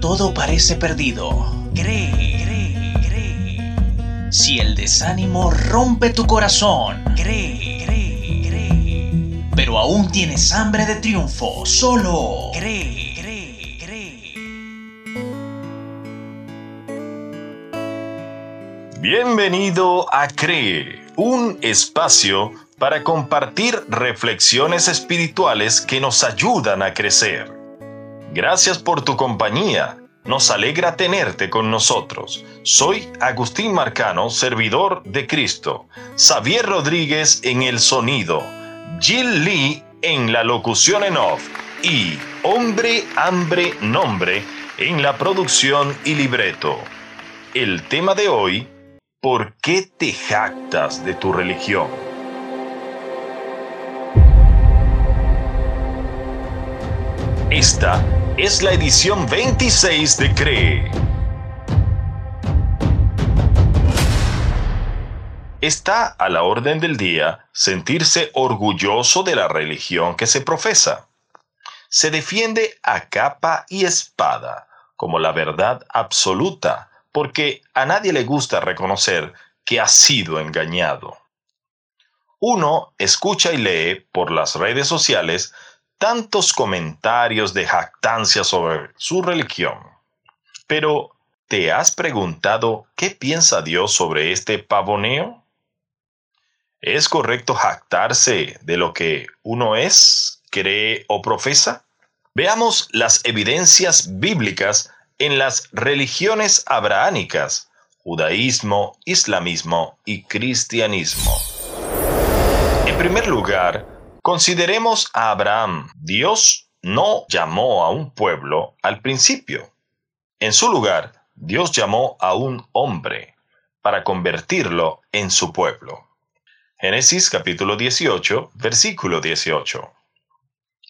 Todo parece perdido, cree, cree, cree. Si el desánimo rompe tu corazón, cree, cree, cree. Pero aún tienes hambre de triunfo, solo cree. Bienvenido a Cree, un espacio para compartir reflexiones espirituales que nos ayudan a crecer. Gracias por tu compañía. Nos alegra tenerte con nosotros. Soy Agustín Marcano, servidor de Cristo. Xavier Rodríguez en el sonido. Jill Lee en la locución en off. Y Hombre, Hambre, Nombre en la producción y libreto. El tema de hoy, ¿por qué te jactas de tu religión? Esta es la edición 26 de Cree. Está a la orden del día sentirse orgulloso de la religión que se profesa. Se defiende a capa y espada como la verdad absoluta, porque a nadie le gusta reconocer que ha sido engañado. Uno escucha y lee por las redes sociales tantos comentarios de jactancia sobre su religión. Pero, ¿te has preguntado qué piensa Dios sobre este pavoneo? ¿Es correcto jactarse de lo que uno es, cree o profesa? Veamos las evidencias bíblicas en las religiones abrahánicas, judaísmo, islamismo y cristianismo. En primer lugar, Consideremos a Abraham. Dios no llamó a un pueblo al principio. En su lugar, Dios llamó a un hombre para convertirlo en su pueblo. Génesis capítulo 18, versículo 18.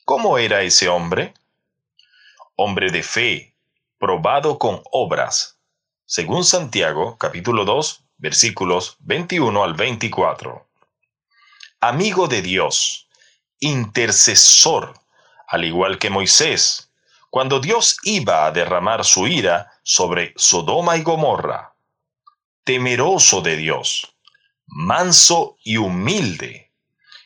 ¿Cómo era ese hombre? Hombre de fe, probado con obras, según Santiago capítulo 2, versículos 21 al 24. Amigo de Dios, intercesor, al igual que Moisés, cuando Dios iba a derramar su ira sobre Sodoma y Gomorra. Temeroso de Dios, manso y humilde,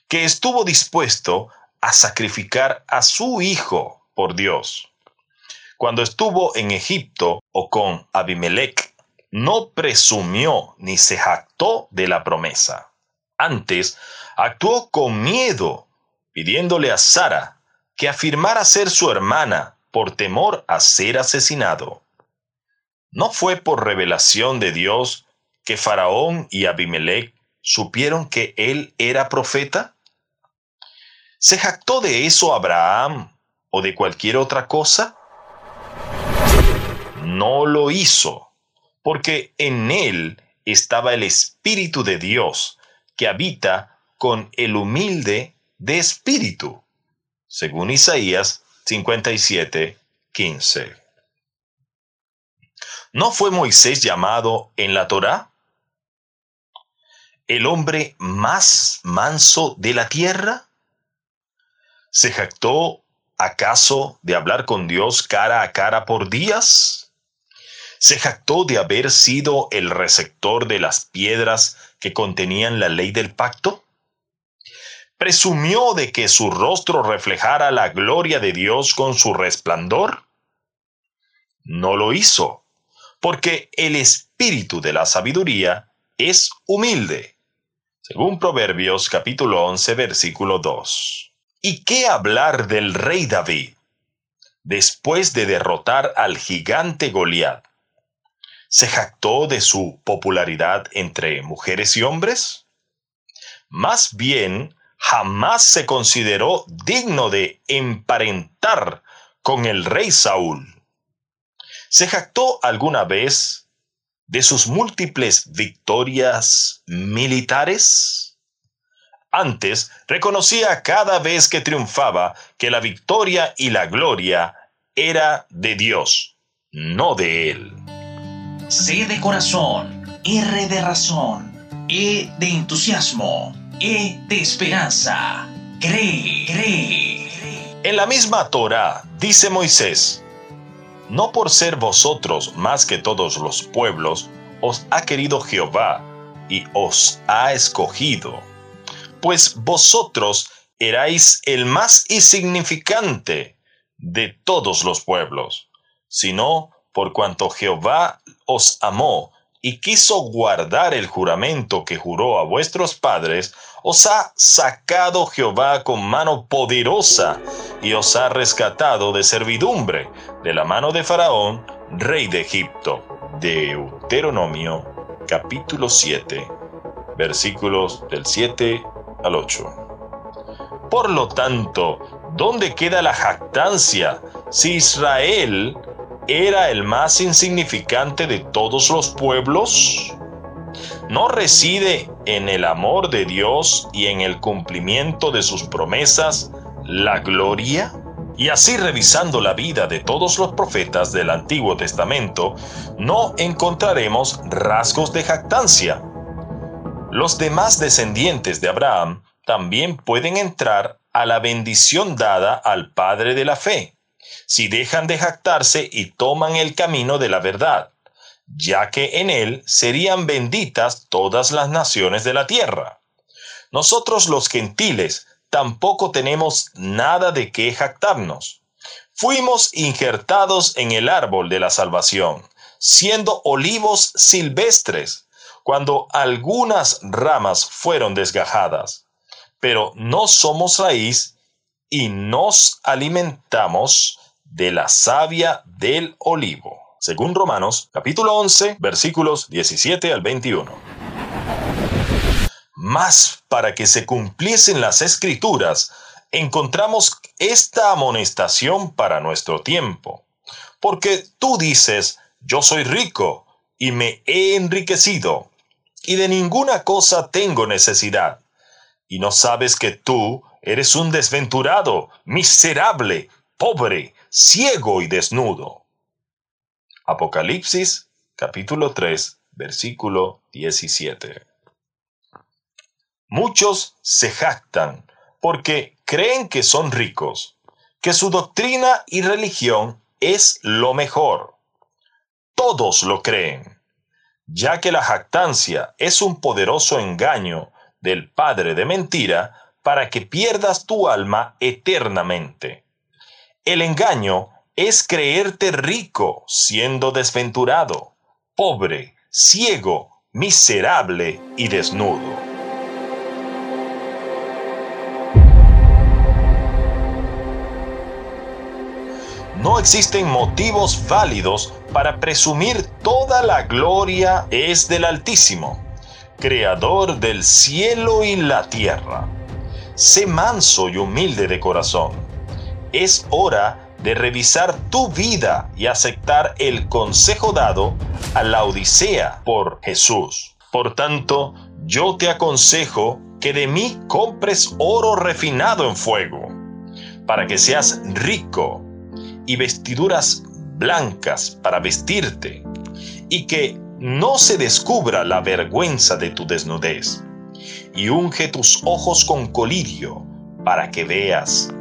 que estuvo dispuesto a sacrificar a su hijo por Dios. Cuando estuvo en Egipto o con Abimelech, no presumió ni se jactó de la promesa. Antes, actuó con miedo pidiéndole a Sara que afirmara ser su hermana por temor a ser asesinado. ¿No fue por revelación de Dios que Faraón y Abimelech supieron que él era profeta? ¿Se jactó de eso Abraham o de cualquier otra cosa? No lo hizo, porque en él estaba el Espíritu de Dios, que habita con el humilde de espíritu, según Isaías 57, 15. ¿No fue Moisés llamado en la Torá? ¿El hombre más manso de la tierra? ¿Se jactó acaso de hablar con Dios cara a cara por días? ¿Se jactó de haber sido el receptor de las piedras que contenían la ley del pacto? Presumió de que su rostro reflejara la gloria de Dios con su resplandor? No lo hizo, porque el espíritu de la sabiduría es humilde, según Proverbios capítulo 11 versículo 2. ¿Y qué hablar del rey David? Después de derrotar al gigante Goliat, ¿se jactó de su popularidad entre mujeres y hombres? Más bien jamás se consideró digno de emparentar con el rey Saúl. ¿Se jactó alguna vez de sus múltiples victorias militares? Antes reconocía cada vez que triunfaba que la victoria y la gloria era de Dios, no de él. C de corazón, R de razón, E de entusiasmo e de esperanza. Cree, cree. En la misma Torah dice Moisés, no por ser vosotros más que todos los pueblos, os ha querido Jehová y os ha escogido, pues vosotros erais el más insignificante de todos los pueblos, sino por cuanto Jehová os amó y quiso guardar el juramento que juró a vuestros padres, os ha sacado Jehová con mano poderosa y os ha rescatado de servidumbre de la mano de Faraón, rey de Egipto. Deuteronomio capítulo 7 versículos del 7 al 8. Por lo tanto, ¿dónde queda la jactancia si Israel era el más insignificante de todos los pueblos? ¿No reside en el amor de Dios y en el cumplimiento de sus promesas la gloria? Y así revisando la vida de todos los profetas del Antiguo Testamento, no encontraremos rasgos de jactancia. Los demás descendientes de Abraham también pueden entrar a la bendición dada al Padre de la fe, si dejan de jactarse y toman el camino de la verdad, ya que en él serían benditas todas las naciones de la tierra. Nosotros los gentiles tampoco tenemos nada de qué jactarnos. Fuimos injertados en el árbol de la salvación, siendo olivos silvestres, cuando algunas ramas fueron desgajadas, pero no somos raíz y nos alimentamos de la savia del olivo. Según Romanos, capítulo 11, versículos 17 al 21. Más para que se cumpliesen las escrituras, encontramos esta amonestación para nuestro tiempo. Porque tú dices, yo soy rico y me he enriquecido, y de ninguna cosa tengo necesidad. Y no sabes que tú eres un desventurado, miserable, pobre, ciego y desnudo. Apocalipsis capítulo 3 versículo 17. Muchos se jactan porque creen que son ricos, que su doctrina y religión es lo mejor. Todos lo creen, ya que la jactancia es un poderoso engaño del Padre de mentira para que pierdas tu alma eternamente. El engaño es creerte rico siendo desventurado, pobre, ciego, miserable y desnudo. No existen motivos válidos para presumir toda la gloria es del Altísimo, Creador del cielo y la tierra sé manso y humilde de corazón. Es hora de revisar tu vida y aceptar el consejo dado a la Odisea por Jesús. Por tanto, yo te aconsejo que de mí compres oro refinado en fuego, para que seas rico, y vestiduras blancas para vestirte, y que no se descubra la vergüenza de tu desnudez y unge tus ojos con colirio, para que veas.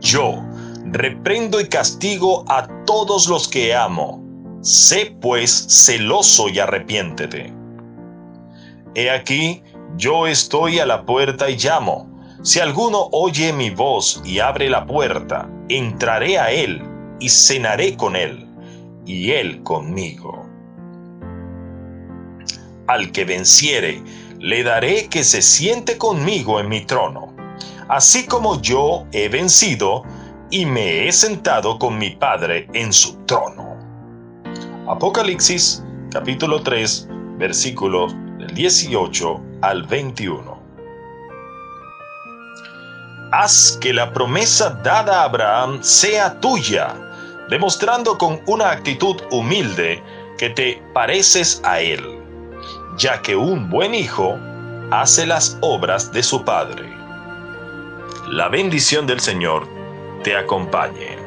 Yo reprendo y castigo a todos los que amo. Sé pues celoso y arrepiéntete. He aquí, yo estoy a la puerta y llamo. Si alguno oye mi voz y abre la puerta, entraré a él y cenaré con él, y él conmigo. Al que venciere, le daré que se siente conmigo en mi trono, así como yo he vencido y me he sentado con mi Padre en su trono. Apocalipsis capítulo 3 versículos del 18 al 21. Haz que la promesa dada a Abraham sea tuya, demostrando con una actitud humilde que te pareces a él ya que un buen hijo hace las obras de su padre. La bendición del Señor te acompañe.